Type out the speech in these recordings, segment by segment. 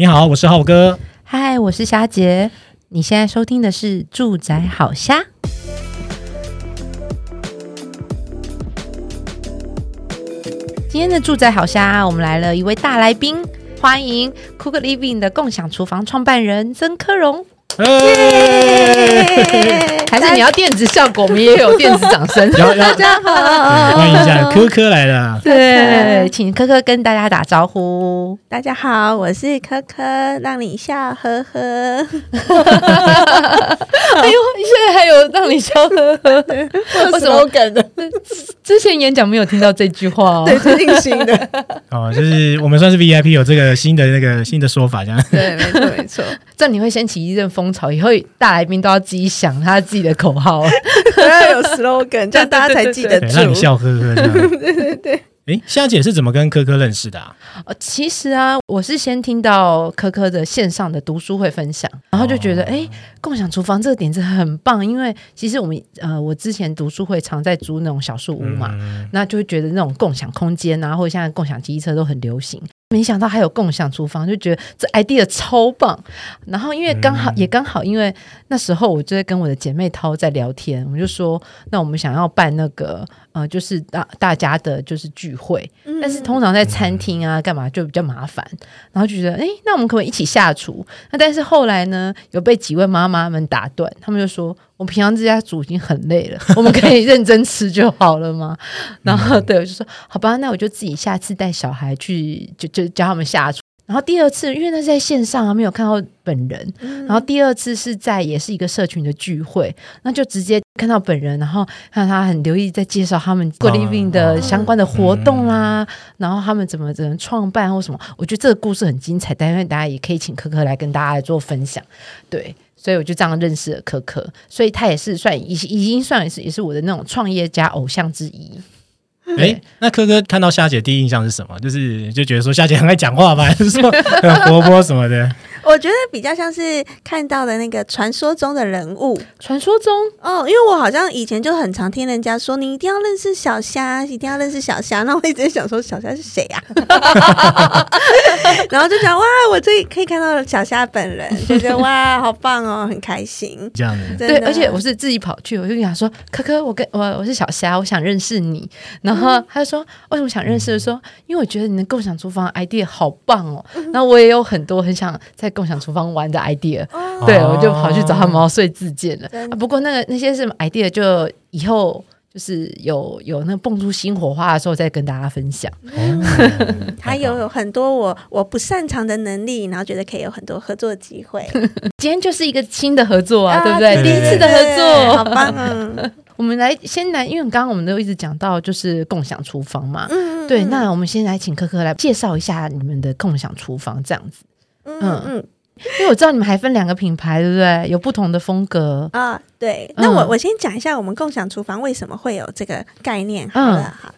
你好，我是浩哥。嗨，我是霞姐。你现在收听的是《住宅好虾》。今天的《住宅好虾》，我们来了一位大来宾，欢迎 Cook Living 的共享厨房创办人曾科荣。耶！还是你要电子效果？我们也有电子掌声。大家好，欢迎一下科科来了。对，请科科跟大家打招呼。大家好，我是科科，让你笑呵呵。哎呦，现在还有让你笑呵呵？为什么梗的？之前演讲没有听到这句话哦。对，最近新的。哦，就是我们算是 VIP，有这个新的那个新的说法，这样。对，没错，没错。这样你会掀起一阵风潮，以后大来宾都要自己想他自己的口号，要有 slogan，这样大家才记得住。让你笑呵呵。对对对。哎，夏姐是怎么跟科科认识的啊？呃，其实啊，我是先听到科科的线上的读书会分享，然后就觉得，哎、哦，共享厨房这个点子很棒。因为其实我们呃，我之前读书会常在租那种小树屋嘛，嗯、那就会觉得那种共享空间啊，或者现在共享机车都很流行。没想到还有共享厨房，就觉得这 idea 超棒。然后因为刚好、嗯、也刚好，因为那时候我就在跟我的姐妹涛在聊天，我们就说，那我们想要办那个呃，就是大大家的就是聚会，嗯、但是通常在餐厅啊干嘛就比较麻烦。然后就觉得，哎，那我们可不可以一起下厨？那但是后来呢，有被几位妈妈们打断，他们就说。我平常在家煮已经很累了，我们可以 认真吃就好了嘛？然后对，我就说好吧，那我就自己下次带小孩去，就就教他们下厨。然后第二次，因为那是在线上啊，没有看到本人。然后第二次是在也是一个社群的聚会，那就直接看到本人，然后看他很留意在介绍他们 Living 的相关的活动啦，然后他们怎么怎么创办或什么。我觉得这个故事很精彩，但愿大家也可以请可可来跟大家来做分享。对。所以我就这样认识了可可，所以他也是算已已经算是也是我的那种创业家偶像之一。哎、那柯哥看到夏姐第一印象是什么？就是就觉得说夏姐很爱讲话吧，还 是说很活泼什么的？我觉得比较像是看到的那个传说中的人物。传说中哦，因为我好像以前就很常听人家说，你一定要认识小虾，一定要认识小虾。那我一直想说，小虾是谁呀？然后就想哇，我这里可以看到小虾本人，就觉得哇，好棒哦，很开心。这样子对，而且我是自己跑去，我就跟他说，科科，我跟我我是小虾，我想认识你。然后他就说，为什么想认识？说，因为我觉得你的共享厨房 idea 好棒哦。然后我也有很多很想在。共享厨房玩的 idea，、哦、对，我就跑去找他毛遂自荐了。啊、不过那个那些什么 idea，就以后就是有有那蹦出新火花的时候再跟大家分享。他有有很多我我不擅长的能力，然后觉得可以有很多合作机会。今天就是一个新的合作啊，啊对不对？对第一次的合作，好棒啊！我们来先来，因为刚刚我们都一直讲到就是共享厨房嘛，嗯、对，那我们先来请科科来介绍一下你们的共享厨房，这样子。嗯嗯，因为我知道你们还分两个品牌，对不对？有不同的风格啊。对，那我我先讲一下我们共享厨房为什么会有这个概念。好了哈，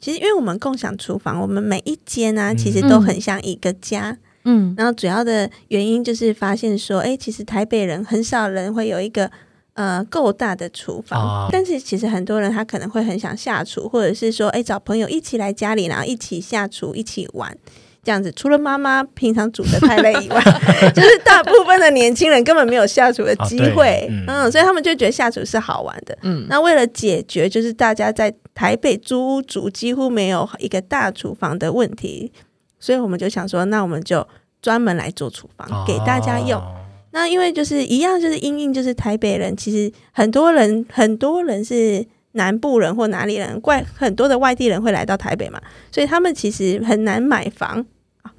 其实因为我们共享厨房，我们每一间呢，其实都很像一个家。嗯，然后主要的原因就是发现说，哎，其实台北人很少人会有一个呃够大的厨房，但是其实很多人他可能会很想下厨，或者是说，哎，找朋友一起来家里，然后一起下厨，一起玩。这样子，除了妈妈平常煮的太累以外，就是大部分的年轻人根本没有下厨的机会，哦、嗯，所以他们就觉得下厨是好玩的，嗯。那为了解决就是大家在台北租屋主几乎没有一个大厨房的问题，所以我们就想说，那我们就专门来做厨房、哦、给大家用。那因为就是一样，就是因应就是台北人，其实很多人很多人是南部人或哪里人，外很多的外地人会来到台北嘛，所以他们其实很难买房。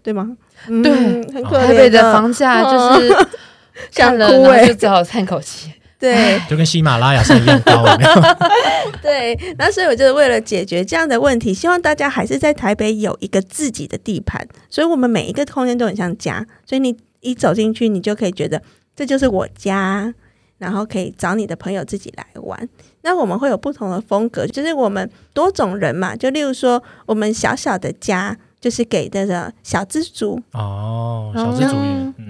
对吗？对，嗯、很可怜。台北的房价就是 看了，然后就只好叹口气。对，就跟喜马拉雅山一样高。对，那所以我就为了解决这样的问题，希望大家还是在台北有一个自己的地盘。所以我们每一个空间都很像家，所以你一走进去，你就可以觉得这就是我家，然后可以找你的朋友自己来玩。那我们会有不同的风格，就是我们多种人嘛。就例如说，我们小小的家。就是给这个小资族。哦，小资族，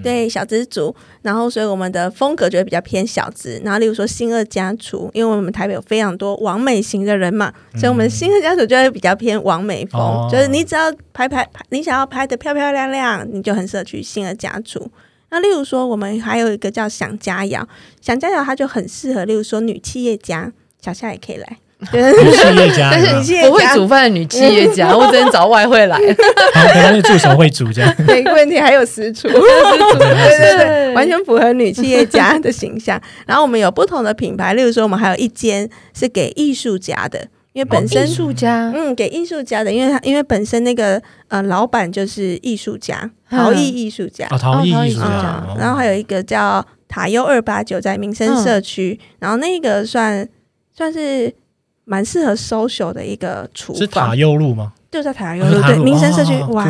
对小资族，然后所以我们的风格就会比较偏小资。然后例如说新二家厨，因为我们台北有非常多完美型的人嘛，嗯、所以我们新二家厨就会比较偏完美风，哦、就是你只要拍拍拍，你想要拍的漂漂亮亮，你就很适合去新二家厨。那例如说，我们还有一个叫想佳肴，想佳肴它就很适合，例如说女企业家，小夏也可以来。女企业家，但是不会煮饭的女企业家，我只能找外汇来。好，可能助手会煮这样。没问题，还有私厨，对对对，完全符合女企业家的形象。然后我们有不同的品牌，例如说，我们还有一间是给艺术家的，因为本身艺术家，嗯，给艺术家的，因为他因为本身那个呃老板就是艺术家，陶艺艺术家，陶艺艺术家。然后还有一个叫塔优二八九，在民生社区，然后那个算算是。蛮适合 social 的一个厨房，是塔悠路吗？就在塔悠路，对，民生社区，哇，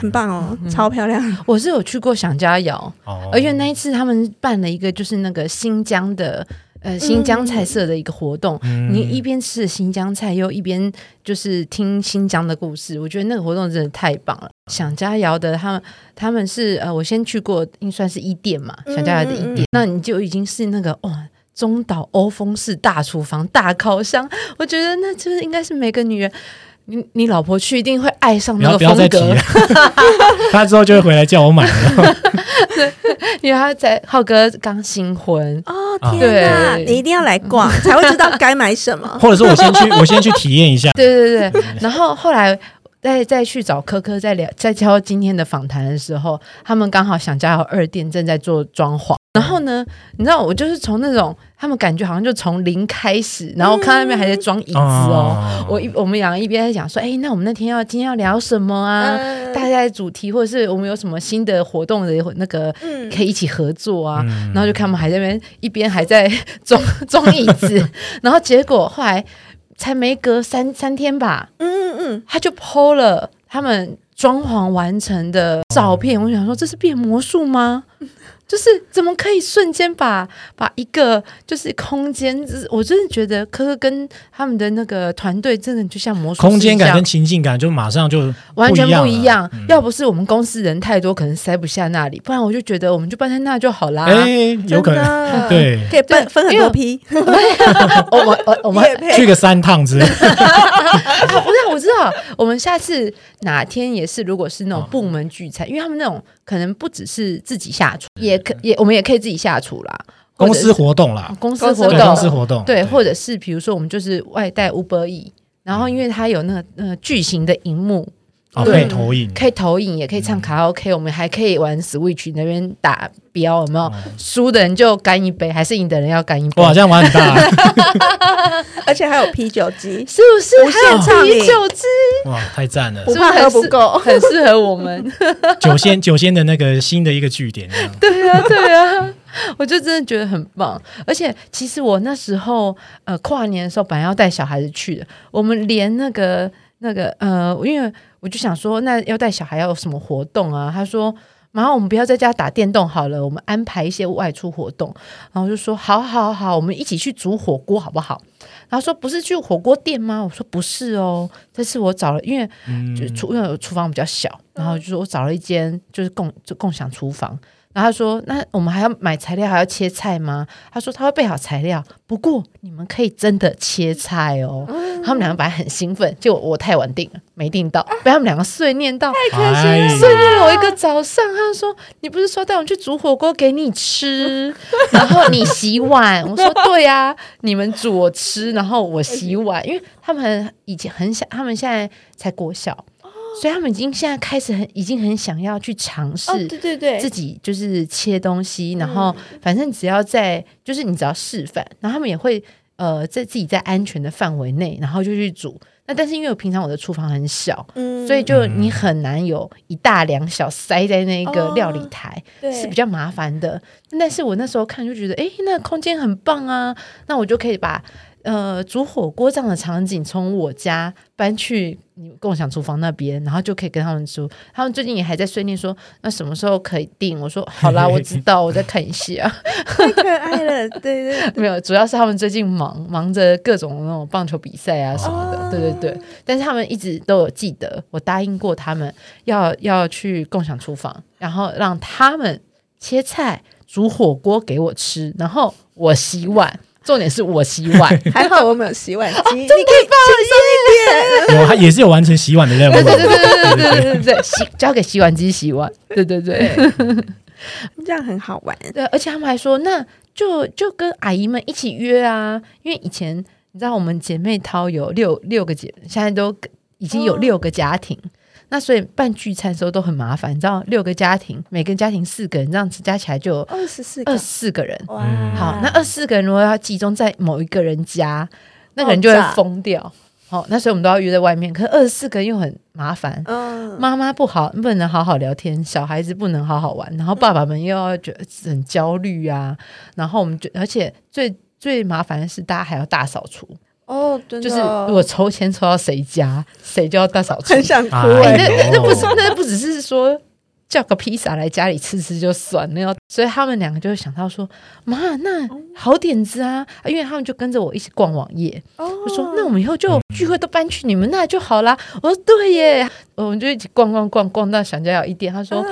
很棒哦，超漂亮。我是有去过想家窑，而且那一次他们办了一个就是那个新疆的呃新疆菜色的一个活动，你一边吃新疆菜，又一边就是听新疆的故事，我觉得那个活动真的太棒了。想家窑的他们他们是呃，我先去过，应算是一店嘛，想家窑的一店，那你就已经是那个哇。中岛欧风式大厨房、大烤箱，我觉得那就是应该是每个女人，你你老婆去一定会爱上那个风格。不要再提了，他之后就会回来叫我买了。对，因为他在浩哥刚新婚哦，天哪，你一定要来逛才会知道该买什么，或者说我先去，我先去体验一下。对对对，然后后来。再再去找柯柯，在聊在敲今天的访谈的时候，他们刚好想家有二店正在做装潢。然后呢，你知道我就是从那种他们感觉好像就从零开始，然后看到那边还在装椅子哦。嗯、我一我们两个一边在讲说，哎，那我们那天要今天要聊什么啊？嗯、大概主题或者是我们有什么新的活动的那个可以一起合作啊？嗯、然后就看他们还在那边一边还在 装装椅子，然后结果后来。才没隔三三天吧，嗯嗯嗯，他就 po 了他们装潢完成的照片。我想说，这是变魔术吗？就是怎么可以瞬间把把一个就是空间，我真的觉得科科跟他们的那个团队真的就像魔术，空间感跟情境感就马上就完全不一样。要不是我们公司人太多，可能塞不下那里，不然我就觉得我们就搬在那就好啦。哎，有可能。对，可以分分很多批。我 我我我们去个三趟之类。不是，我知道，我们下次哪天也是，如果是那种部门聚餐，因为他们那种可能不只是自己下厨，也。可也，我们也可以自己下厨啦。公司活动啦，公司活动，公司活动，对，或者是比如说，我们就是外带 Uber Eats，然后因为它有那个呃巨型的荧幕，可以投影，可以投影，也可以唱卡拉 OK，我们还可以玩 Switch 那边打标，有没有？输的人就干一杯，还是赢的人要干一杯？哇，这样玩很大，而且还有啤酒机，是不是？还有啤酒机，哇，太赞了，不怕喝不够，很适合我们。酒仙酒仙的那个新的一个据点，对啊，对啊。我就真的觉得很棒，而且其实我那时候呃跨年的时候本来要带小孩子去的，我们连那个那个呃，因为我就想说，那要带小孩要有什么活动啊？他说，然后我们不要在家打电动好了，我们安排一些外出活动。然后我就说，好好好，我们一起去煮火锅好不好？然后说不是去火锅店吗？我说不是哦，这次我找了，因为就厨因为厨房比较小，然后就说我找了一间就是共就共享厨房。然后他说：“那我们还要买材料，还要切菜吗？”他说：“他会备好材料，不过你们可以真的切菜哦。嗯”他们两个本来很兴奋，结果我太晚订了，没订到，被他们两个碎念到，太开心了，碎念了我一个早上。他说：“你不是说带我去煮火锅给你吃，然后你洗碗？”我说：“对呀，你们煮我吃，然后我洗碗，因为他们以前很小，他们现在才国小。”所以他们已经现在开始很，已经很想要去尝试，对对对，自己就是切东西，然后反正只要在，就是你只要示范，然后他们也会呃在自己在安全的范围内，然后就去煮。那但是因为我平常我的厨房很小，嗯，所以就你很难有一大两小塞在那个料理台，对，是比较麻烦的。但是我那时候看就觉得，哎，那空间很棒啊，那我就可以把。呃，煮火锅这样的场景从我家搬去你共享厨房那边，然后就可以跟他们煮。他们最近也还在碎念说，那什么时候可以订？我说好啦，我知道，我再看一下。太可爱了，对对，对，没有，主要是他们最近忙忙着各种那种棒球比赛啊什么的，哦、对对对。但是他们一直都有记得，我答应过他们要要去共享厨房，然后让他们。切菜、煮火锅给我吃，然后我洗碗。重点是我洗碗，还好我没有洗碗机，你可以放松一点。我也是有完成洗碗的任务。对对对对对对对，洗交给洗碗机洗碗。对对对，这样很好玩。对，而且他们还说，那就就跟阿姨们一起约啊，因为以前你知道，我们姐妹淘有六六个姐，现在都已经有六个家庭。哦那所以办聚餐的时候都很麻烦，你知道，六个家庭，每个家庭四个人，这样子加起来就二十四二十四个人。哇！好，那二十四个人如果要集中在某一个人家，那个人就会疯掉。好，那所以我们都要约在外面。可是二十四个人又很麻烦，嗯，妈妈不好不能好好聊天，小孩子不能好好玩，然后爸爸们又要觉得很焦虑啊。然后我们就，而且最最麻烦的是，大家还要大扫除。哦，就是如果抽签抽到谁家，谁就要大扫除。很想哭哎、欸！那那不是，那不只是说叫个披萨来家里吃吃就算了，所以他们两个就会想到说：“妈，那好点子啊！”因为他们就跟着我一起逛网页，我、哦、说：“那我们以后就聚会都搬去你们那就好啦。”我说：“对耶！”我们就一起逛逛逛逛到想家有一点，他说。啊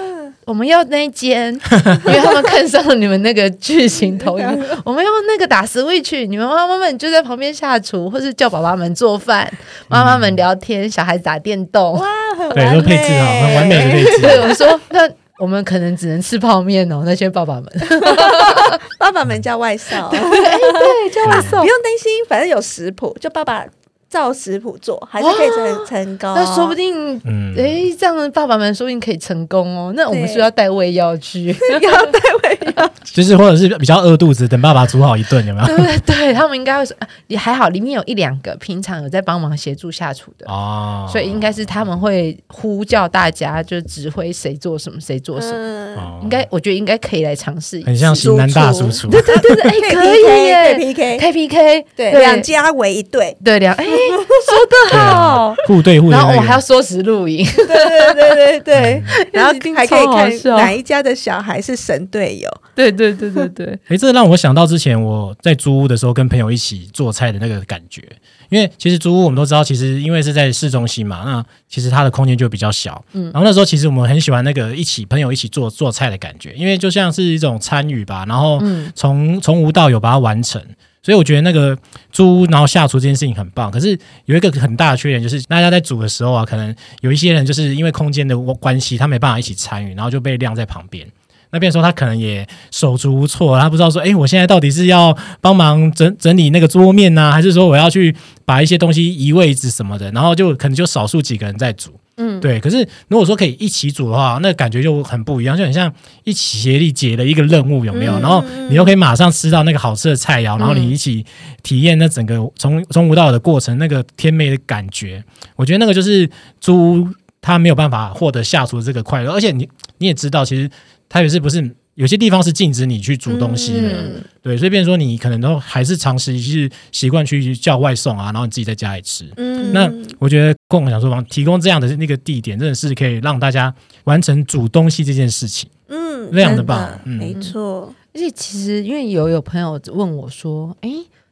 我们要那一间，因为他们看上了你们那个巨型投影。我们要那个打 Switch，你们妈妈们就在旁边下厨，或是叫爸爸们做饭，妈妈们聊天，小孩子打电动。哇，对，都配置好，很完美的配置。对，我说那我们可能只能吃泡面哦，那些爸爸们，爸爸们叫外送，对，对，叫外送，不用担心，反正有食谱，就爸爸。照食谱做还是可以成成功，那说不定，哎、嗯。欸，这样的爸爸们说不定可以成功哦。那我们是要带胃药去，要带就是或者是比较饿肚子，等爸爸煮好一顿，有没有？对 对对，他们应该会说，也还好，里面有一两个平常有在帮忙协助下厨的。哦，所以应该是他们会呼叫大家，就指挥谁做什么，谁做什么。嗯、应该我觉得应该可以来尝试，很像型男大叔厨，对对对对，哎，可以耶，PK KPK，对，两家为一队，对两哎。说得好，互对互对，然后我还要说时录影，对对对对对，然后还可以看哪一家的小孩是神队友，对对对对对对。哎，这让我想到之前我在租屋的时候跟朋友一起做菜的那个感觉，因为其实租屋我们都知道，其实因为是在市中心嘛，那其实它的空间就比较小，嗯，然后那时候其实我们很喜欢那个一起朋友一起做做菜的感觉，因为就像是一种参与吧，然后从从无到有把它完成。所以我觉得那个租屋然后下厨这件事情很棒，可是有一个很大的缺点，就是大家在煮的时候啊，可能有一些人就是因为空间的关系，他没办法一起参与，然后就被晾在旁边。那边说他可能也手足无措，他不知道说，哎，我现在到底是要帮忙整整理那个桌面呢，还是说我要去把一些东西移位置什么的？然后就可能就少数几个人在煮。嗯，对。可是如果说可以一起煮的话，那感觉就很不一样，就很像一起协力解了一个任务，有没有？然后你又可以马上吃到那个好吃的菜肴，然后你一起体验那整个从从无到有的过程，那个甜美的感觉。我觉得那个就是租他没有办法获得下厨的这个快乐，而且你你也知道，其实台北市不是。有些地方是禁止你去煮东西的，嗯、对，所以变成说你可能都还是长时是习惯去叫外送啊，然后你自己在家里吃。嗯，那我觉得共享厨房提供这样的那个地点，真的是可以让大家完成煮东西这件事情。嗯，非常的棒，嗯、没错。而且其实因为有有朋友问我说：“哎。”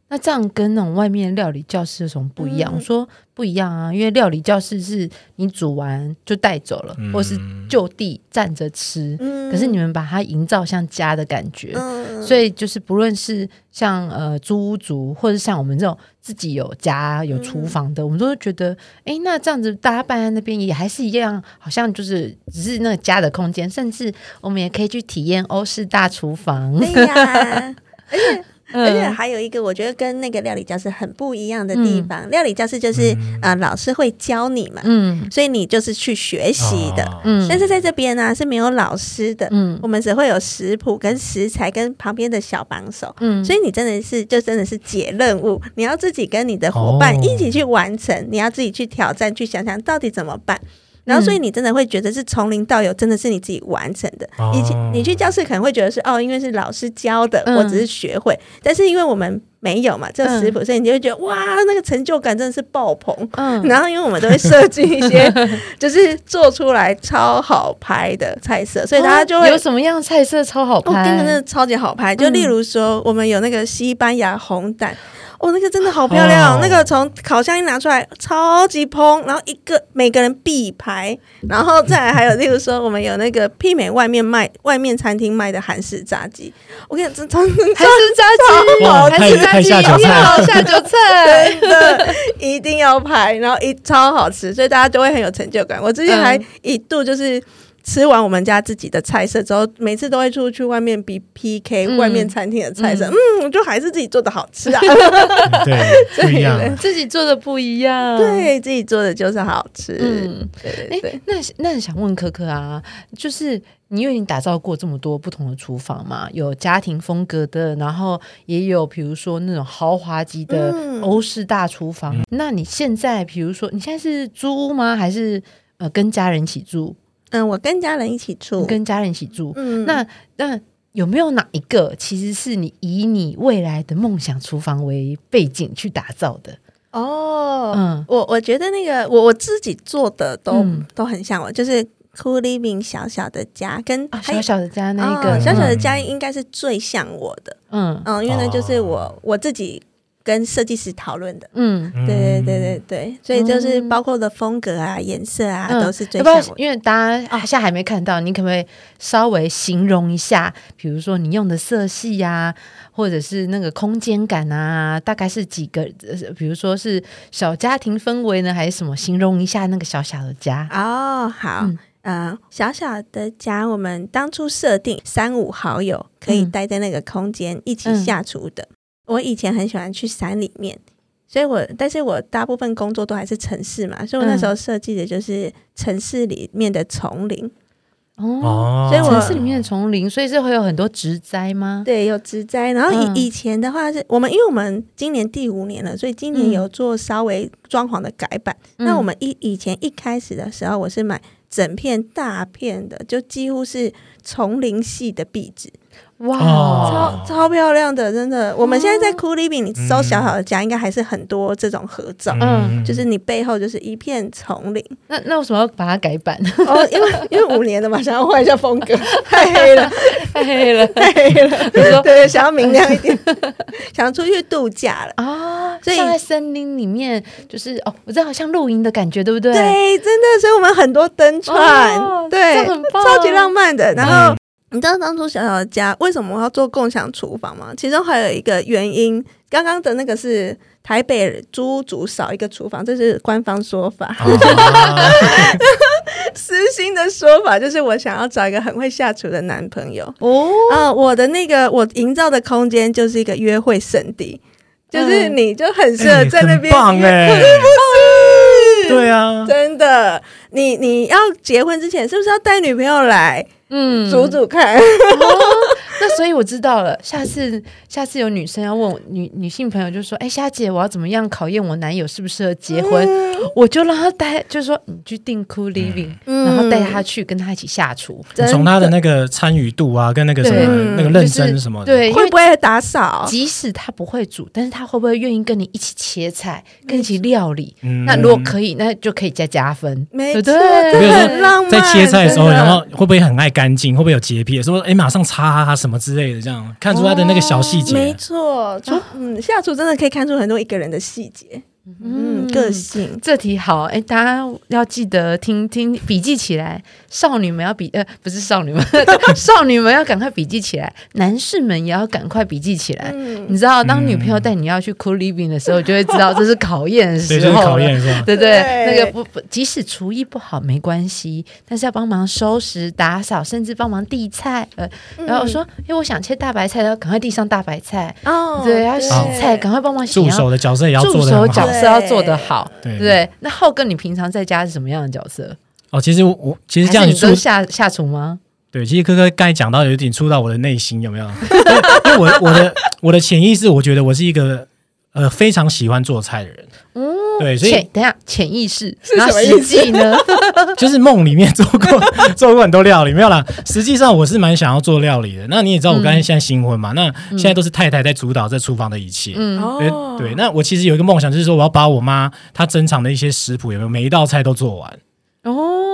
那这样跟那种外面料理教室有什么不一样？嗯、我说不一样啊，因为料理教室是你煮完就带走了，嗯、或是就地站着吃。嗯、可是你们把它营造像家的感觉，嗯、所以就是不论是像呃租屋族，或者像我们这种自己有家有厨房的，嗯、我们都会觉得，哎、欸，那这样子大家办在那边也还是一样，好像就是只是那个家的空间，甚至我们也可以去体验欧式大厨房。对呀，而且。而且还有一个，我觉得跟那个料理教室很不一样的地方。嗯、料理教室就是啊、嗯。呃，老师会教你嘛，嗯，所以你就是去学习的，嗯。但是在这边呢、啊、是没有老师的，嗯，我们只会有食谱跟食材跟旁边的小帮手，嗯，所以你真的是就真的是解任务，你要自己跟你的伙伴一起去完成，哦、你要自己去挑战，去想想到底怎么办。然后，所以你真的会觉得是从零到有，真的是你自己完成的。以前、哦、你去教室可能会觉得是哦，因为是老师教的，嗯、我只是学会。但是因为我们没有嘛，这个食谱，嗯、所以你就会觉得哇，那个成就感真的是爆棚。嗯。然后，因为我们都会设计一些，就是做出来超好拍的菜色，所以大家就会、哦、有什么样的菜色超好拍？真的、哦、超级好拍。就例如说，我们有那个西班牙红蛋。哦，那个真的好漂亮，那个从烤箱一拿出来，超级蓬，然后一个每个人必排，然后再来还有，例如说我们有那个媲美外面卖外面餐厅卖的韩式炸鸡，我跟你讲，这超韩式炸鸡，韩式炸鸡一定要，下酒菜，真的一定要排，然后一超好吃，所以大家都会很有成就感。我之前还一度就是。吃完我们家自己的菜色之后，每次都会出去外面比 PK、嗯、外面餐厅的菜色，嗯，嗯，就还是自己做的好吃啊。对，不一样，自己做的不一样，对自己做的就是好吃。嗯，对对对。欸、那那想问可可啊，就是你因为你打造过这么多不同的厨房嘛，有家庭风格的，然后也有比如说那种豪华级的欧式大厨房。嗯、那你现在比如说你现在是租屋吗？还是呃跟家人一起住？嗯，我跟家人一起住，跟家人一起住。嗯，那那有没有哪一个其实是你以你未来的梦想厨房为背景去打造的？哦，嗯，我我觉得那个我我自己做的都、嗯、都很像我，就是 Cool Living 小小的家，跟、哦、小小的家那个、哦、小小的家应该是最像我的。嗯嗯，因为呢，就是我、哦、我自己。跟设计师讨论的，嗯，对对对对对，所以就是包括的风格啊、颜色啊，都是最像我。因为大家啊，现在还没看到，你可不可以稍微形容一下？比如说你用的色系呀，或者是那个空间感啊，大概是几个？比如说是小家庭氛围呢，还是什么？形容一下那个小小的家。哦，好，嗯，小小的家，我们当初设定三五好友可以待在那个空间一起下厨的。我以前很喜欢去山里面，所以我，但是我大部分工作都还是城市嘛，所以我那时候设计的就是城市里面的丛林。哦，所以我城市里面的丛林，所以是会有很多植栽吗？对，有植栽。然后以以前的话是我们，因为我们今年第五年了，所以今年有做稍微装潢的改版。嗯、那我们以以前一开始的时候，我是买整片大片的，就几乎是丛林系的壁纸。哇，超超漂亮的，真的！我们现在在 Cool Living，你搜小小的家，应该还是很多这种合照。嗯，就是你背后就是一片丛林。那那为什么要把它改版？哦，因为因为五年了嘛，想要换一下风格。太黑了，太黑了，太黑了。对对，想要明亮一点，想要出去度假了啊！所以在森林里面，就是哦，我知道好像露营的感觉，对不对？对，真的。所以我们很多灯串，对，超级浪漫的。然后。你知道当初小小的家为什么我要做共享厨房吗？其中还有一个原因，刚刚的那个是台北租屋族少一个厨房，这是官方说法。私心的说法就是我想要找一个很会下厨的男朋友哦。啊，我的那个我营造的空间就是一个约会圣地，就是你就很适合在那边？对啊，真的，你你要结婚之前是不是要带女朋友来？嗯，煮煮看。那所以我知道了，下次下次有女生要问我女女性朋友，就说：“哎，虾姐，我要怎么样考验我男友适不适合结婚？”我就让他带，就是说你去订 Cool Living，然后带他去跟他一起下厨。从他的那个参与度啊，跟那个什么那个认真什么的，对，会不会打扫？即使他不会煮，但是他会不会愿意跟你一起切菜，跟你一起料理？那如果可以，那就可以加加分。没错，很浪漫。在切菜的时候，然后会不会很爱干净？会不会有洁癖？说哎，马上擦他什么之类的，这样看出他的那个小细节。没错，厨嗯下厨真的可以看出很多一个人的细节。嗯，个性这题好，哎，大家要记得听听笔记起来。少女们要笔呃，不是少女们，少女们要赶快笔记起来。男士们也要赶快笔记起来。嗯、你知道，当女朋友带你要去 Cool Living 的时候，就会知道这是考验的时候。考验是吧？对对，对那个不不，即使厨艺不好没关系，但是要帮忙收拾、打扫，甚至帮忙递菜。呃，然后我说，因为我想切大白菜，要赶快递上大白菜。哦，对，要洗菜，赶快帮忙洗。助手的角色也要做的助手角色要做得好。对对，那浩哥，你平常在家是什么样的角色？哦，其实我其实这样你说下下厨吗？对，其实科科刚才讲到有点触到我的内心，有没有？因为我我的我的潜意识，我觉得我是一个呃非常喜欢做菜的人。嗯，对，所以等下潜意识是什么意思呢？就是梦里面做过做过很多料理，没有啦。实际上我是蛮想要做料理的。那你也知道，我刚才现在新婚嘛，那现在都是太太在主导在厨房的一切。嗯，对。那我其实有一个梦想，就是说我要把我妈她珍藏的一些食谱，有没有每一道菜都做完。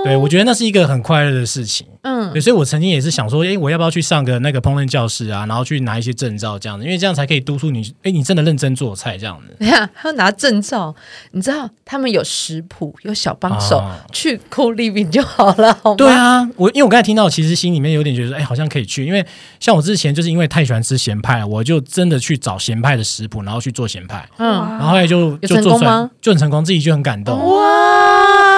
哦。对，我觉得那是一个很快乐的事情。嗯，对，所以我曾经也是想说，哎，我要不要去上个那个烹饪教室啊，然后去拿一些证照这样子，因为这样才可以督促你，哎，你真的认真做菜这样子。你看，他要拿证照，你知道他们有食谱，有小帮手，啊、去 Co-Living 就好了，好吗？对啊，我因为我刚才听到，其实心里面有点觉得，哎，好像可以去，因为像我之前就是因为太喜欢吃咸派，我就真的去找咸派的食谱，然后去做咸派，嗯，然后后来就就做出来，就很成功，自己就很感动。哇！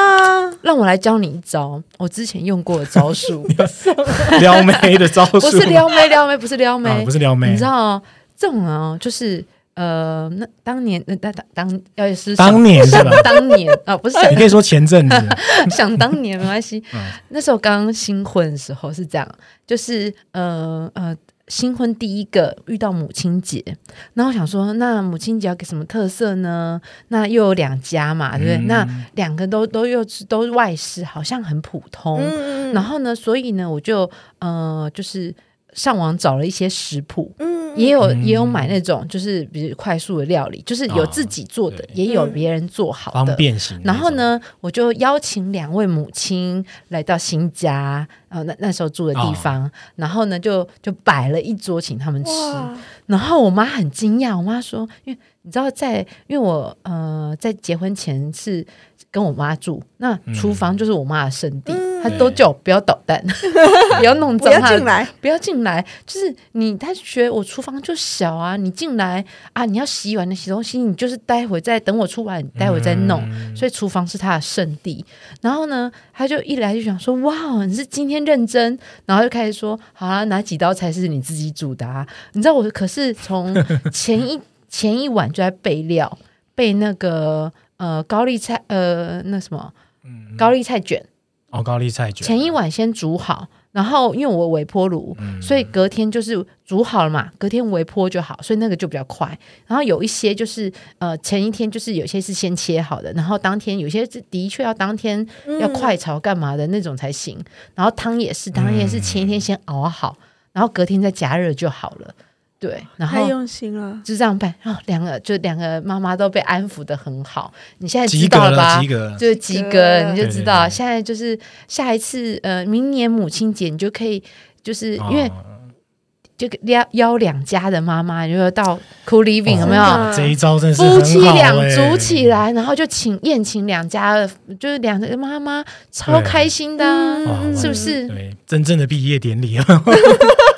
让我来教你一招，我之前用过的招数，撩妹的招数，不是撩妹，撩妹不是撩妹，啊、不是撩妹。你知道、哦、这种啊，就是呃，那当年那当当要是当年是吧？当年啊，不是，你可以说前阵子，想当年没关系。嗯、那时候刚新婚的时候是这样，就是呃呃。新婚第一个遇到母亲节，然后我想说，那母亲节要给什么特色呢？那又有两家嘛，对不对？嗯、那两个都都又是都外事，好像很普通。嗯、然后呢，所以呢，我就呃，就是上网找了一些食谱。嗯也有也有买那种，就是比如快速的料理，就是有自己做的，也有别人做好的，方便型。然后呢，我就邀请两位母亲来到新家，呃，那那时候住的地方，然后呢，就就摆了一桌请他们吃。然后我妈很惊讶，我妈说，因为你知道在，在因为我呃在结婚前是。跟我妈住，那厨房就是我妈的圣地，嗯、她都叫我不要捣蛋，不要弄脏，不要进来，不要进来。就是你，她觉得我厨房就小啊，你进来啊，你要洗碗的洗东西，你就是待会再等我出来，你待会再弄。嗯、所以厨房是她的圣地。然后呢，她就一来就想说：“哇，你是今天认真。”然后就开始说：“好啊，哪几道菜是你自己煮的啊？”你知道我可是从前一前一晚就在备料，备那个。呃，高丽菜，呃，那什么，嗯，高丽菜卷，哦，高丽菜卷，前一晚先煮好，然后因为我微波炉，嗯、所以隔天就是煮好了嘛，隔天微波就好，所以那个就比较快。然后有一些就是，呃，前一天就是有些是先切好的，然后当天有些是的确要当天要快炒干嘛的那种才行。嗯、然后汤也是，当天是前一天先熬好，嗯、然后隔天再加热就好了。对，然后太用心了，就这样办。然后，两个就两个妈妈都被安抚的很好。你现在知道了吧？及格了，就是及格，你就知道。现在就是下一次，呃，明年母亲节你就可以，就是因为就邀邀两家的妈妈，就到 Co-Living 有没有？这一招真是夫妻俩组起来，然后就请宴请两家，就是两个妈妈，超开心的，是不是？对，真正的毕业典礼啊！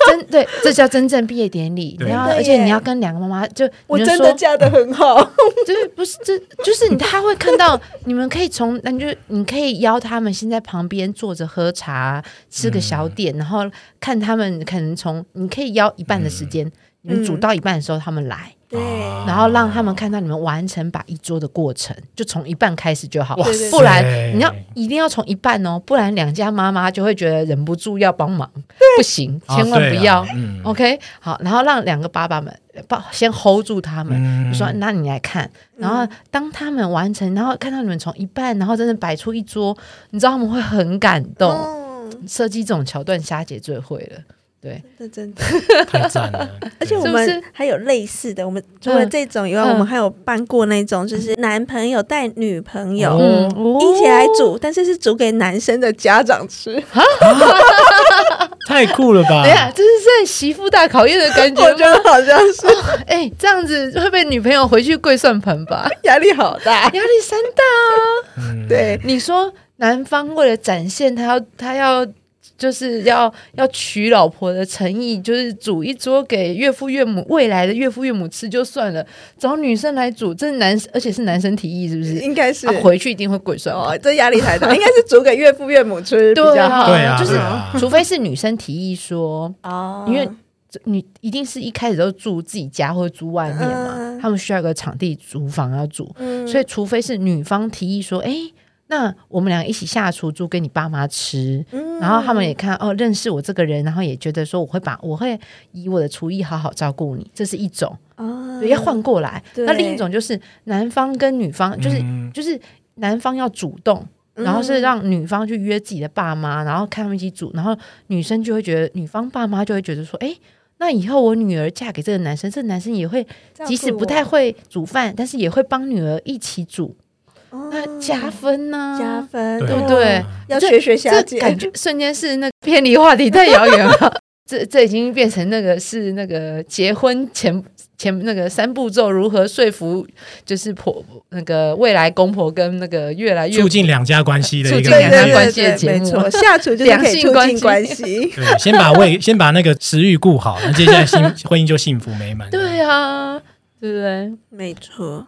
真对，这叫真正毕业典礼。然后，而且你要跟两个妈妈，就我真的嫁的很好。就是不是这，就是你他会看到你们可以从，那就你可以邀他们先在旁边坐着喝茶，吃个小点，然后看他们可能从你可以邀一半的时间，你们煮到一半的时候他们来。对，然后让他们看到你们完成把一桌的过程，就从一半开始就好，不然你要一定要从一半哦，不然两家妈妈就会觉得忍不住要帮忙，不行，千万不要。OK，好，然后让两个爸爸们帮先 hold 住他们，说那你来看，然后当他们完成，然后看到你们从一半，然后真的摆出一桌，你知道他们会很感动。设计这种桥段，虾姐最会了。对，这真的。太赞了！而且我们还有类似的，我们除了这种以外，我们还有办过那种，就是男朋友带女朋友一起来煮，但是是煮给男生的家长吃，太酷了吧！对呀，这是在媳妇大考验的感觉，我觉得好像是。哎，这样子会被女朋友回去跪算盘吧？压力好大，压力山大啊！对，你说男方为了展现他要他要。就是要要娶老婆的诚意，就是煮一桌给岳父岳母未来的岳父岳母吃就算了，找女生来煮，这是男，而且是男生提议，是不是？应该是、啊、回去一定会鬼算哦，这压力太大，应该是煮给岳父岳母吃比较好。对啊，就是除非是女生提议说哦，因为你一定是一开始都住自己家或者住外面嘛，嗯、他们需要一个场地厨房要煮，嗯、所以除非是女方提议说，哎。那我们俩一起下厨煮给你爸妈吃，嗯、然后他们也看哦，认识我这个人，然后也觉得说我会把我会以我的厨艺好好照顾你，这是一种哦，要换过来。那另一种就是男方跟女方，就是、嗯、就是男方要主动，然后是让女方去约自己的爸妈，然后看他们一起煮，然后女生就会觉得女方爸妈就会觉得说，哎，那以后我女儿嫁给这个男生，这个男生也会即使不太会煮饭，但是也会帮女儿一起煮。那加分呢？加分，对不对？要学学小姐，感觉瞬间是那偏离话题太遥远了。这这已经变成那个是那个结婚前前那个三步骤如何说服，就是婆那个未来公婆跟那个越来越促进两家关系的一个两家关系的节目。没错，下厨就是可以促进关系。对，先把胃先把那个食欲顾好，那接下来幸婚姻就幸福美满。对啊，对不对？没错。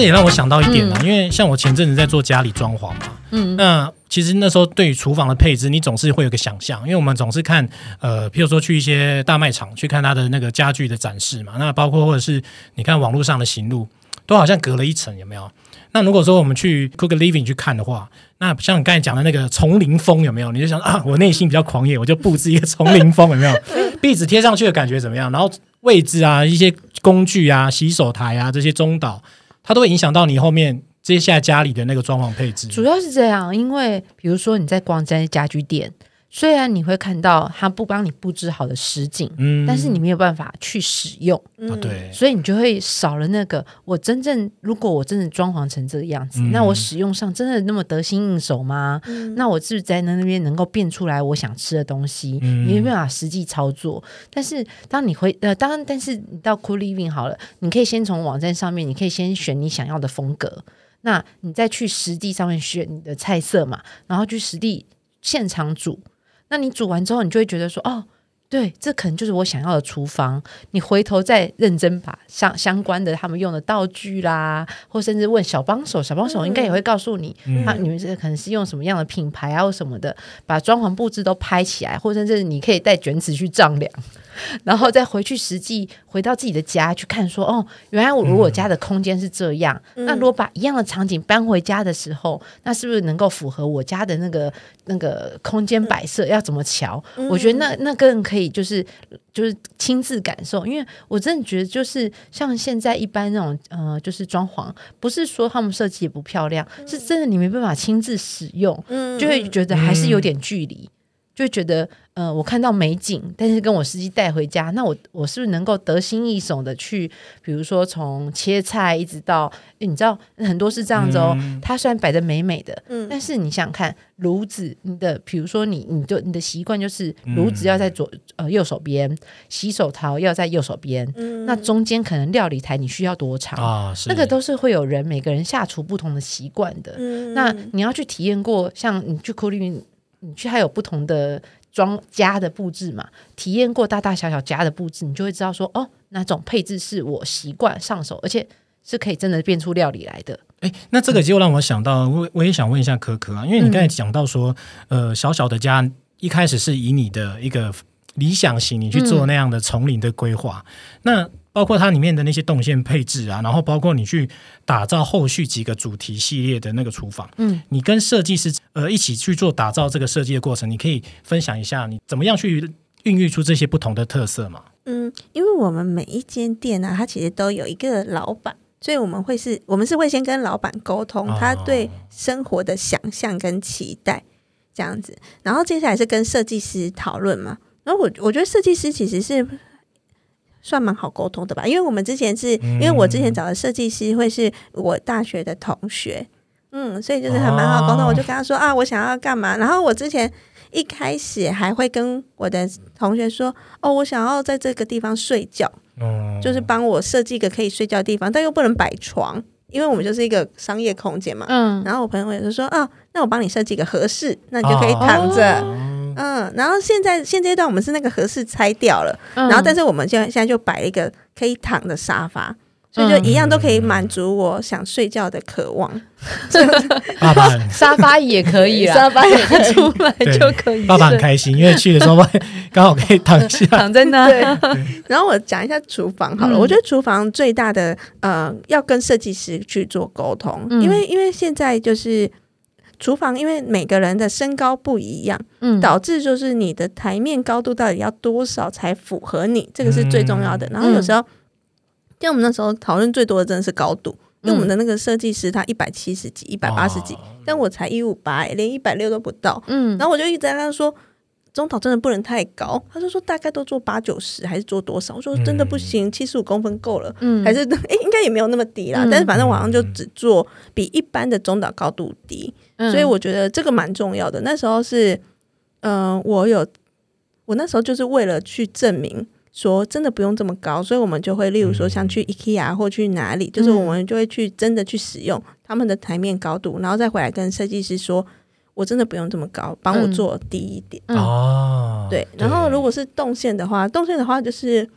这也让我想到一点啊，嗯、因为像我前阵子在做家里装潢嘛，嗯，那其实那时候对于厨房的配置，你总是会有个想象，因为我们总是看，呃，譬如说去一些大卖场去看它的那个家具的展示嘛，那包括或者是你看网络上的行路，都好像隔了一层，有没有？那如果说我们去 Cook Living 去看的话，那像你刚才讲的那个丛林风有没有？你就想啊，我内心比较狂野，我就布置一个丛林风有没有？壁纸贴上去的感觉怎么样？然后位置啊，一些工具啊，洗手台啊这些中岛。它都会影响到你后面接下来家里的那个装潢配置。主要是这样，因为比如说你在逛这些家居店。虽然你会看到他不帮你布置好的实景，嗯，但是你没有办法去使用，啊，对，所以你就会少了那个。我真正如果我真的装潢成这个样子，嗯、那我使用上真的那么得心应手吗？嗯、那我是不是在那边能够变出来我想吃的东西？嗯、你没有办法实际操作。但是当你回呃，当但是你到 Cool Living 好了，你可以先从网站上面，你可以先选你想要的风格，那你再去实地上面选你的菜色嘛，然后去实地现场煮。那你煮完之后，你就会觉得说，哦，对，这可能就是我想要的厨房。你回头再认真把相相关的他们用的道具啦，或甚至问小帮手，小帮手应该也会告诉你，嗯、他你们这可能是用什么样的品牌啊，或什么的，把装潢布置都拍起来，或甚至你可以带卷尺去丈量。然后再回去实际回到自己的家去看，说哦，原来我如果家的空间是这样，嗯、那如果把一样的场景搬回家的时候，那是不是能够符合我家的那个那个空间摆设？要怎么瞧？嗯、我觉得那那更可以，就是就是亲自感受。因为我真的觉得，就是像现在一般那种呃，就是装潢，不是说他们设计也不漂亮，嗯、是真的你没办法亲自使用，嗯、就会觉得还是有点距离。嗯就觉得，呃，我看到美景，但是跟我司机带回家，那我我是不是能够得心应手的去，比如说从切菜一直到，你知道很多是这样子哦。嗯、它虽然摆得美美的，嗯，但是你想想看炉子，你的比如说你，你就你的习惯就是炉子要在左呃右手边，洗手槽要在右手边，嗯，那中间可能料理台你需要多长啊？那个都是会有人每个人下厨不同的习惯的，嗯，那你要去体验过，像你去 Cool Living 你去还有不同的装家的布置嘛？体验过大大小小家的布置，你就会知道说哦，哪种配置是我习惯上手，而且是可以真的变出料理来的。哎，那这个就让我想到，我我也想问一下可可啊，因为你刚才讲到说，嗯、呃，小小的家一开始是以你的一个理想型，你去做那样的丛林的规划，嗯、那。包括它里面的那些动线配置啊，然后包括你去打造后续几个主题系列的那个厨房，嗯，你跟设计师呃一起去做打造这个设计的过程，你可以分享一下你怎么样去孕育出这些不同的特色吗？嗯，因为我们每一间店呢、啊，它其实都有一个老板，所以我们会是，我们是会先跟老板沟通他对生活的想象跟期待这样子，然后接下来是跟设计师讨论嘛，然后我我觉得设计师其实是。算蛮好沟通的吧，因为我们之前是、嗯、因为我之前找的设计师会是我大学的同学，嗯，所以就是还蛮好沟通。哦、我就跟他说啊，我想要干嘛。然后我之前一开始还会跟我的同学说，哦，我想要在这个地方睡觉，嗯、就是帮我设计一个可以睡觉的地方，但又不能摆床，因为我们就是一个商业空间嘛。嗯，然后我朋友也是说，啊，那我帮你设计一个合适，那你就可以躺着。哦嗯，然后现在现阶段我们是那个合适拆掉了，嗯、然后但是我们现在现在就摆一个可以躺的沙发，所以就一样都可以满足我想睡觉的渴望。爸爸 沙发也可以啊，沙发也出来就可以。爸爸很开心，因为去的时候 刚好可以躺下，躺在那。对，然后我讲一下厨房好了，嗯、我觉得厨房最大的呃要跟设计师去做沟通，嗯、因为因为现在就是。厨房因为每个人的身高不一样，嗯，导致就是你的台面高度到底要多少才符合你，这个是最重要的。嗯、然后有时候，因为我们那时候讨论最多的真的是高度，嗯、因为我们的那个设计师他一百七十几、一百八十几，但我才一五八，连一百六都不到，嗯。然后我就一直在跟他说，中岛真的不能太高。他就说大概都做八九十还是做多少？我说真的不行，七十五公分够了。嗯，还是诶、欸，应该也没有那么低啦。嗯、但是反正网上就只做比一般的中岛高度低，嗯、所以我觉得这个蛮重要的。那时候是，嗯、呃，我有我那时候就是为了去证明说真的不用这么高，所以我们就会例如说像去 IKEA 或去哪里，就是我们就会去真的去使用他们的台面高度，然后再回来跟设计师说。我真的不用这么高，帮我做低一点。哦。对，然后如果是动线的话，动线的话就是，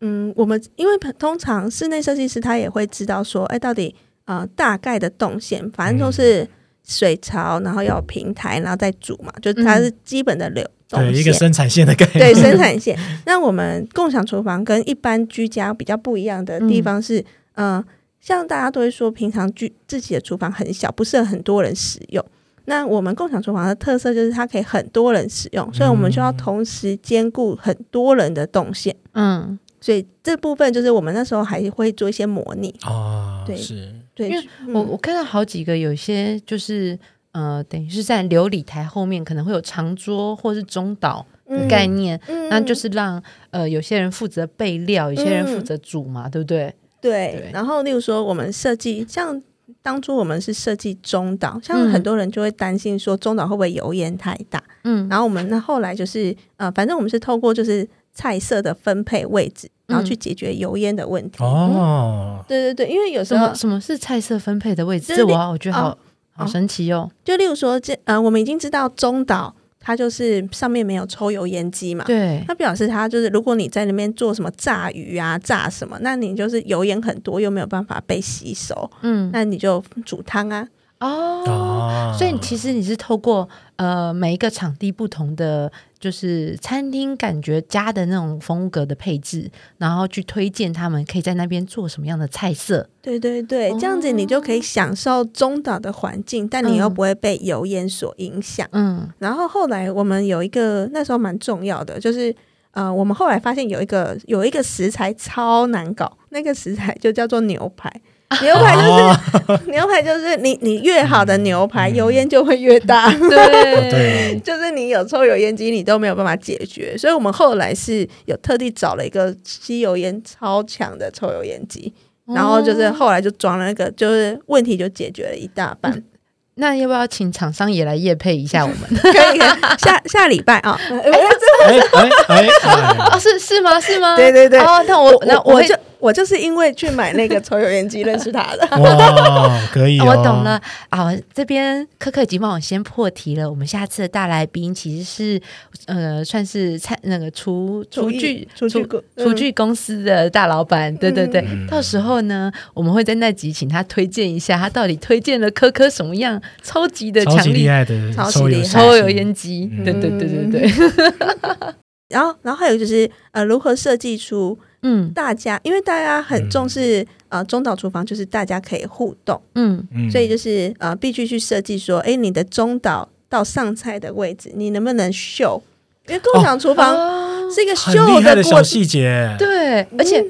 嗯，我们因为通常室内设计师他也会知道说，哎，到底呃大概的动线，反正都是水槽，然后要有平台，然后再煮嘛，就它是基本的流动，对，一个生产线的概。念。对，生产 线。那我们共享厨房跟一般居家比较不一样的地方是，嗯、呃，像大家都会说，平常居自己的厨房很小，不适合很多人使用。那我们共享厨房的特色就是它可以很多人使用，所以我们就要同时兼顾很多人的动线。嗯，所以这部分就是我们那时候还会做一些模拟啊。对，是对，因为我我看到好几个，有些就是呃，等于是在琉璃台后面可能会有长桌或是中岛的概念，嗯、那就是让呃有些人负责备料，有些人负责煮嘛，嗯、对不对？对。对然后，例如说我们设计像。当初我们是设计中岛，像很多人就会担心说中岛会不会油烟太大，嗯，然后我们那后来就是呃，反正我们是透过就是菜色的分配位置，然后去解决油烟的问题。哦、嗯，对对对，因为有时候什么，什么是菜色分配的位置？这我我觉得好、哦、好神奇哦。就例如说，这呃，我们已经知道中岛。它就是上面没有抽油烟机嘛，对，它表示它就是，如果你在那边做什么炸鱼啊、炸什么，那你就是油烟很多，又没有办法被吸收，嗯，那你就煮汤啊。哦，所以其实你是透过呃每一个场地不同的就是餐厅感觉家的那种风格的配置，然后去推荐他们可以在那边做什么样的菜色。对对对，这样子你就可以享受中岛的环境，但你又不会被油烟所影响。嗯，然后后来我们有一个那时候蛮重要的，就是呃，我们后来发现有一个有一个食材超难搞，那个食材就叫做牛排。牛排就是、哦、牛排，就是你你越好的牛排，嗯、油烟就会越大。对，就是你有抽油烟机，你都没有办法解决。所以我们后来是有特地找了一个吸油烟超强的抽油烟机，哦、然后就是后来就装了那个，就是问题就解决了一大半。嗯那要不要请厂商也来验配一下我们？可以，下下礼拜啊！哎哦，是是吗？是吗？对对对。哦，那我那我就我就是因为去买那个 抽油烟机认识他的。哇，可以，我懂了啊！这边柯柯已经帮我先破题了。我们下次的大来宾其实是呃，算是菜那个厨厨具厨具厨具公司的大老板。对对对，到时候呢，我们会在那集请他推荐一下，他到底推荐了柯柯什么样。超级的强力，厉害的，超级厉害，抽油烟机，对对对对对。然后，然后还有就是，呃，如何设计出，嗯，大家，因为大家很重视，呃，中岛厨房就是大家可以互动，嗯，所以就是，呃，必须去设计说，哎，你的中岛到上菜的位置，你能不能秀？因为共享厨房是一个秀的小细节，对，而且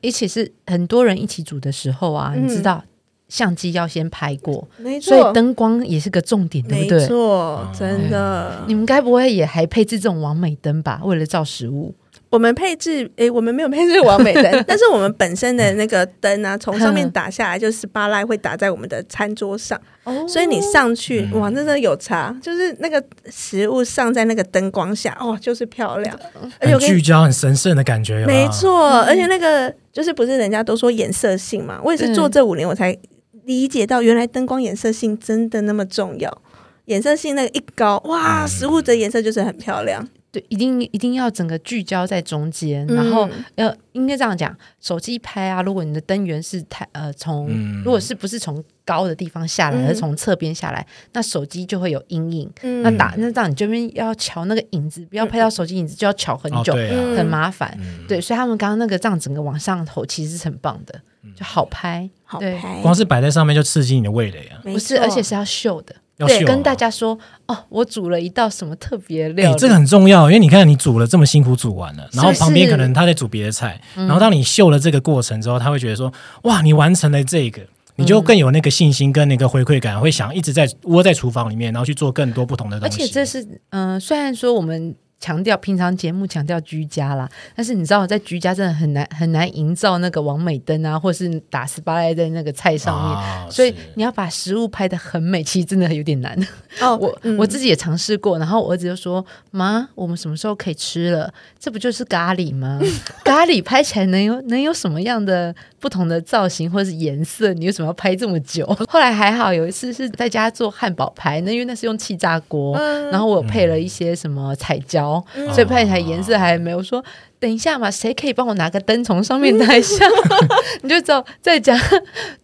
一起是很多人一起煮的时候啊，你知道。相机要先拍过，没错，所以灯光也是个重点，对不对？没错，真的。你们该不会也还配置这种完美灯吧？为了照食物，我们配置，诶，我们没有配置完美灯，但是我们本身的那个灯啊，从上面打下来，就是 spotlight 会打在我们的餐桌上，哦，所以你上去，哇，真的有差，就是那个食物上在那个灯光下，哦，就是漂亮，而且聚焦、很神圣的感觉。没错，而且那个就是不是人家都说颜色性嘛？我也是做这五年，我才。理解到原来灯光颜色性真的那么重要，颜色性那个一高，哇，食物的颜色就是很漂亮。对，一定一定要整个聚焦在中间，然后要应该这样讲，手机拍啊，如果你的灯源是太呃从，如果是不是从高的地方下来，而是从侧边下来，那手机就会有阴影。那打那这样你这边要瞧那个影子，不要拍到手机影子，就要瞧很久，很麻烦。对，所以他们刚刚那个这样整个往上投，其实是很棒的。就好拍，好拍，光是摆在上面就刺激你的味蕾啊！不是，而且是要秀的，对，跟大家说哦，我煮了一道什么特别料理，这个很重要，因为你看你煮了这么辛苦煮完了，然后旁边可能他在煮别的菜，然后当你秀了这个过程之后，他会觉得说哇，你完成了这个，你就更有那个信心跟那个回馈感，会想一直在窝在厨房里面，然后去做更多不同的东西。而且这是嗯，虽然说我们。强调平常节目强调居家啦，但是你知道在居家真的很难很难营造那个王美灯啊，或是打 spotlight 在那个菜上面，哦、所以你要把食物拍的很美，其实真的有点难。哦，我、嗯、我自己也尝试过，然后我儿子就说：“妈，我们什么时候可以吃了？这不就是咖喱吗？咖喱拍起来能有能有什么样的不同的造型或者是颜色？你为什么要拍这么久？” 后来还好，有一次是在家做汉堡排，那因为那是用气炸锅，嗯、然后我配了一些什么彩椒。嗯、所以拍起来颜色还没有说，等一下嘛，谁可以帮我拿个灯从上面拿一下？你就知道在家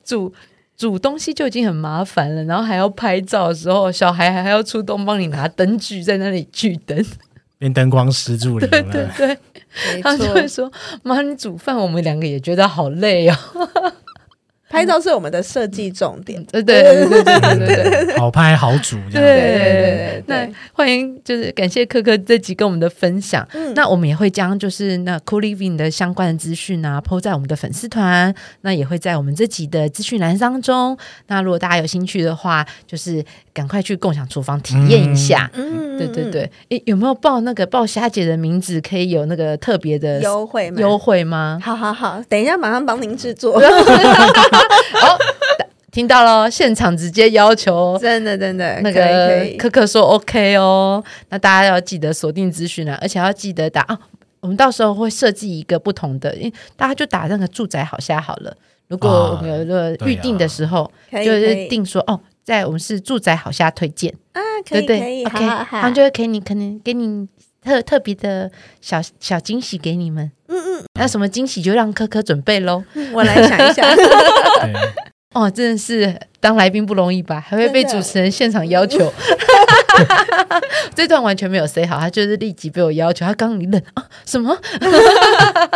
煮煮东西就已经很麻烦了，然后还要拍照的时候，小孩还要出动帮你拿灯具在那里聚灯，变灯光师助理。对对对，他就会说：“妈，你煮饭，我们两个也觉得好累哦。”拍照是我们的设计重点，对对对对对 对，好拍好煮，对对对。那欢迎，就是感谢柯柯这集跟我们的分享。那我们也会将就是那 Cool Living 的相关的资讯啊，po 在我们的粉丝团，那也会在我们这集的资讯栏当中。那如果大家有兴趣的话，就是赶快去共享厨房体验一下。嗯，对对对。诶，有没有报那个报虾姐的名字，可以有那个特别的优惠优惠吗？好好好，等一下马上帮您制作。好，听到了，现场直接要求，真的真的，那个可可说 OK 哦，那大家要记得锁定资讯啊，而且要记得打啊，我们到时候会设计一个不同的，因为大家就打那个住宅好虾好了。如果我们有一个预定的时候，就是定说哦，在我们是住宅好虾推荐。啊，可以可以，OK，他们就会给你可能给你特特别的小小惊喜给你们，嗯嗯。那什么惊喜就让科科准备喽，我来想一下。哦，真的是当来宾不容易吧？还会被主持人现场要求。这段完全没有 say 好，他就是立即被我要求。他刚一愣啊，什么？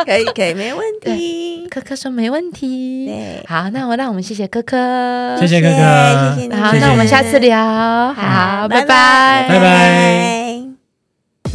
可以可以，没问题。科科说没问题。好，那我让我们谢谢科科，谢谢柯柯，谢谢你。好，那我们下次聊。好，拜拜，拜拜。